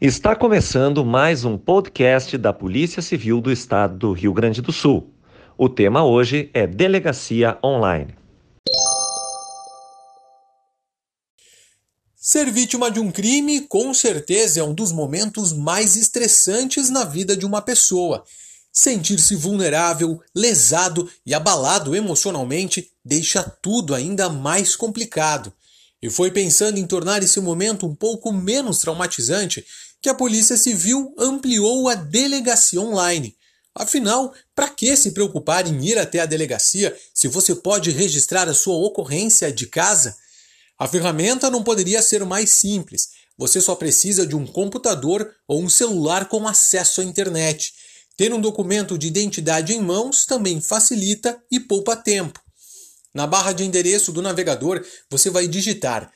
Está começando mais um podcast da Polícia Civil do Estado do Rio Grande do Sul. O tema hoje é Delegacia Online. Ser vítima de um crime, com certeza, é um dos momentos mais estressantes na vida de uma pessoa. Sentir-se vulnerável, lesado e abalado emocionalmente deixa tudo ainda mais complicado. E foi pensando em tornar esse momento um pouco menos traumatizante que a Polícia Civil ampliou a delegacia online. Afinal, para que se preocupar em ir até a delegacia se você pode registrar a sua ocorrência de casa? A ferramenta não poderia ser mais simples. Você só precisa de um computador ou um celular com acesso à internet. Ter um documento de identidade em mãos também facilita e poupa tempo. Na barra de endereço do navegador, você vai digitar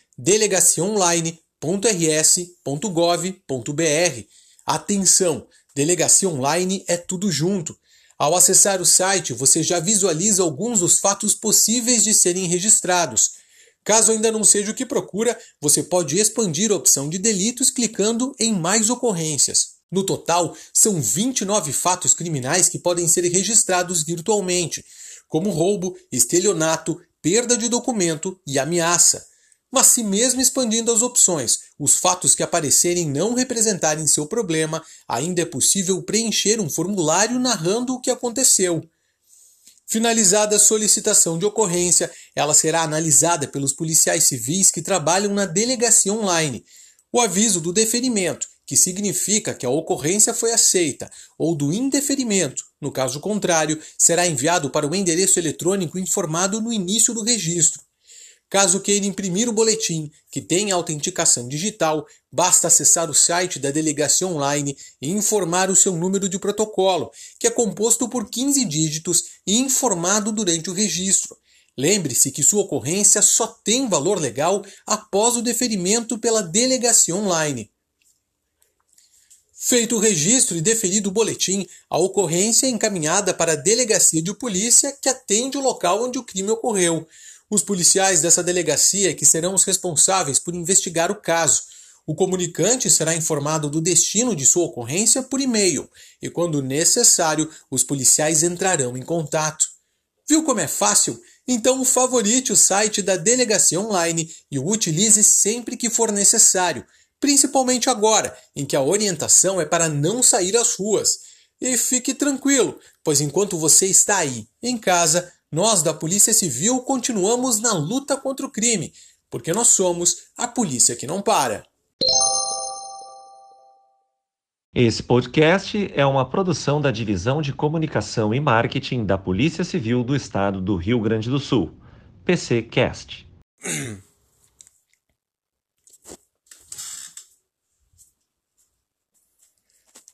delegaciaonline.rs.gov.br. Atenção! Delegacia online é tudo junto. Ao acessar o site, você já visualiza alguns dos fatos possíveis de serem registrados. Caso ainda não seja o que procura, você pode expandir a opção de delitos clicando em mais ocorrências. No total, são 29 fatos criminais que podem ser registrados virtualmente, como roubo, estelionato, perda de documento e ameaça. Mas se mesmo expandindo as opções, os fatos que aparecerem não representarem seu problema, ainda é possível preencher um formulário narrando o que aconteceu. Finalizada a solicitação de ocorrência, ela será analisada pelos policiais civis que trabalham na delegacia online. O aviso do deferimento, que significa que a ocorrência foi aceita, ou do indeferimento, no caso contrário, será enviado para o endereço eletrônico informado no início do registro. Caso queira imprimir o boletim, que tem autenticação digital, basta acessar o site da delegacia online e informar o seu número de protocolo, que é composto por 15 dígitos e informado durante o registro. Lembre-se que sua ocorrência só tem valor legal após o deferimento pela delegacia online. Feito o registro e deferido o boletim, a ocorrência é encaminhada para a delegacia de polícia que atende o local onde o crime ocorreu. Os policiais dessa delegacia que serão os responsáveis por investigar o caso. O comunicante será informado do destino de sua ocorrência por e-mail e, quando necessário, os policiais entrarão em contato. Viu como é fácil? Então favorite o site da delegacia online e o utilize sempre que for necessário, principalmente agora, em que a orientação é para não sair às ruas. E fique tranquilo, pois enquanto você está aí, em casa, nós da Polícia Civil continuamos na luta contra o crime, porque nós somos a polícia que não para. Esse podcast é uma produção da Divisão de Comunicação e Marketing da Polícia Civil do Estado do Rio Grande do Sul, PCcast.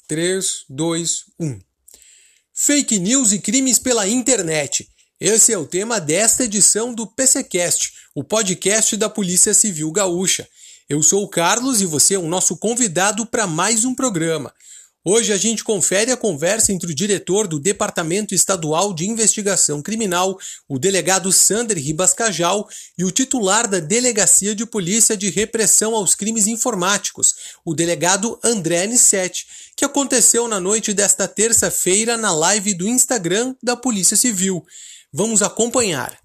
Três, dois, um. Fake news e crimes pela internet. Esse é o tema desta edição do PCcast, o podcast da Polícia Civil Gaúcha. Eu sou o Carlos e você é o nosso convidado para mais um programa. Hoje a gente confere a conversa entre o diretor do Departamento Estadual de Investigação Criminal, o delegado Sander Ribas Cajal, e o titular da Delegacia de Polícia de Repressão aos Crimes Informáticos, o delegado André Anicete, que aconteceu na noite desta terça-feira na live do Instagram da Polícia Civil. Vamos acompanhar.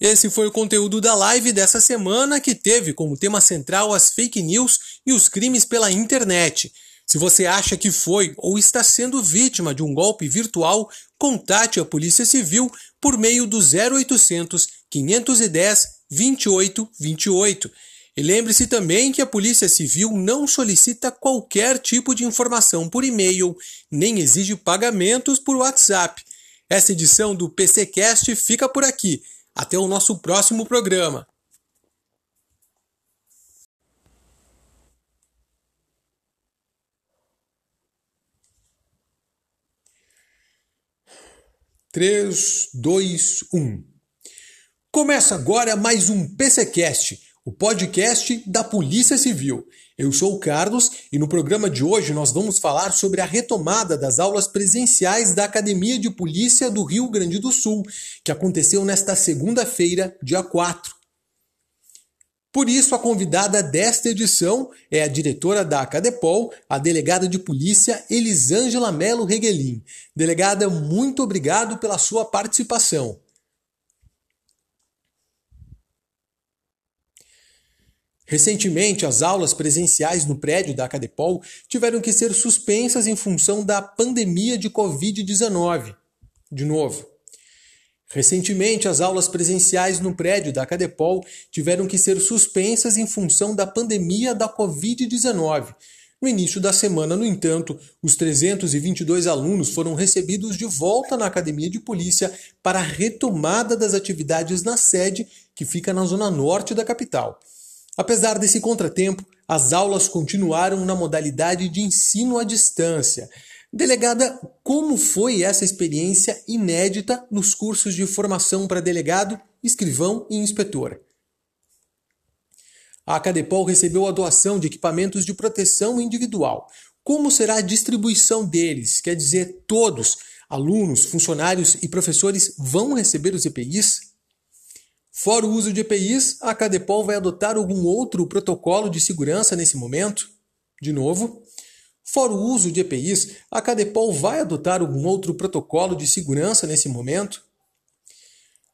Esse foi o conteúdo da live dessa semana que teve como tema central as fake news e os crimes pela internet. Se você acha que foi ou está sendo vítima de um golpe virtual, contate a Polícia Civil por meio do 0800 510 2828. E lembre-se também que a Polícia Civil não solicita qualquer tipo de informação por e-mail, nem exige pagamentos por WhatsApp. Essa edição do PCcast fica por aqui. Até o nosso próximo programa. Três, dois, um. Começa agora mais um PCcast, o podcast da Polícia Civil. Eu sou o Carlos e no programa de hoje nós vamos falar sobre a retomada das aulas presenciais da Academia de Polícia do Rio Grande do Sul, que aconteceu nesta segunda-feira, dia 4. Por isso, a convidada desta edição é a diretora da Acadepol, a delegada de polícia Elisângela Melo Reguelin. Delegada, muito obrigado pela sua participação. Recentemente, as aulas presenciais no prédio da Acadepol tiveram que ser suspensas em função da pandemia de Covid-19. De novo. Recentemente, as aulas presenciais no prédio da Acadepol tiveram que ser suspensas em função da pandemia da Covid-19. No início da semana, no entanto, os 322 alunos foram recebidos de volta na Academia de Polícia para a retomada das atividades na sede, que fica na zona norte da capital. Apesar desse contratempo, as aulas continuaram na modalidade de ensino à distância. Delegada, como foi essa experiência inédita nos cursos de formação para delegado, escrivão e inspetor? A Acadepol recebeu a doação de equipamentos de proteção individual. Como será a distribuição deles? Quer dizer, todos, alunos, funcionários e professores, vão receber os EPIs? Fora o uso de EPIs, a Cadepol vai adotar algum outro protocolo de segurança nesse momento? De novo, fora o uso de EPIs, a Cadepol vai adotar algum outro protocolo de segurança nesse momento?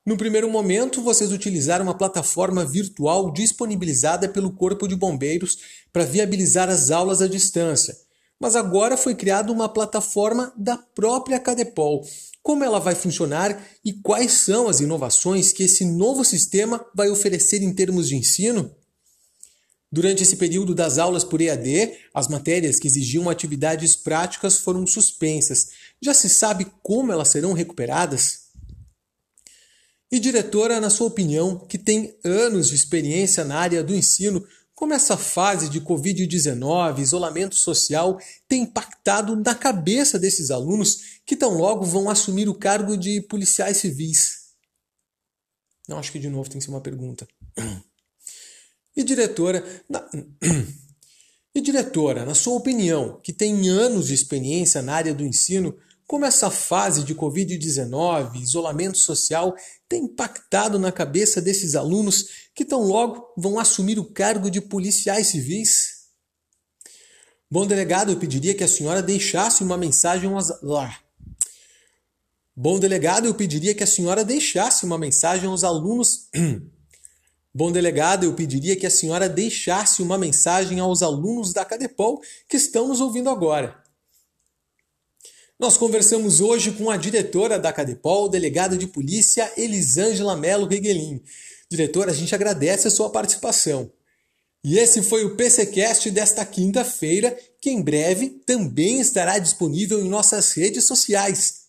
No primeiro momento, vocês utilizaram uma plataforma virtual disponibilizada pelo Corpo de Bombeiros para viabilizar as aulas à distância. Mas agora foi criada uma plataforma da própria Cadepol como ela vai funcionar e quais são as inovações que esse novo sistema vai oferecer em termos de ensino? Durante esse período das aulas por EAD, as matérias que exigiam atividades práticas foram suspensas. Já se sabe como elas serão recuperadas? E diretora, na sua opinião, que tem anos de experiência na área do ensino, como essa fase de Covid-19, isolamento social, tem impactado na cabeça desses alunos que tão logo vão assumir o cargo de policiais civis? Não, acho que de novo tem que ser uma pergunta. E diretora, na... e diretora, na sua opinião, que tem anos de experiência na área do ensino, como essa fase de Covid-19, isolamento social, tem impactado na cabeça desses alunos que tão logo vão assumir o cargo de policiais civis? Bom delegado, eu pediria que a senhora deixasse uma mensagem aos... Bom delegado, eu pediria que a senhora deixasse uma mensagem aos alunos. Bom delegado, eu pediria que a senhora deixasse uma mensagem aos alunos da Cadepol que estão nos ouvindo agora. Nós conversamos hoje com a diretora da Cadepol, delegada de polícia Elisângela Melo Reguelin. Diretora, a gente agradece a sua participação. E esse foi o PCcast desta quinta-feira, que em breve também estará disponível em nossas redes sociais.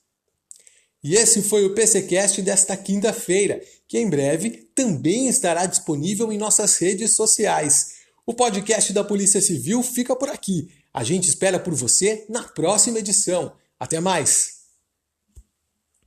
E esse foi o PCcast desta quinta-feira, que em breve também estará disponível em nossas redes sociais. O podcast da Polícia Civil fica por aqui. A gente espera por você na próxima edição. Até mais!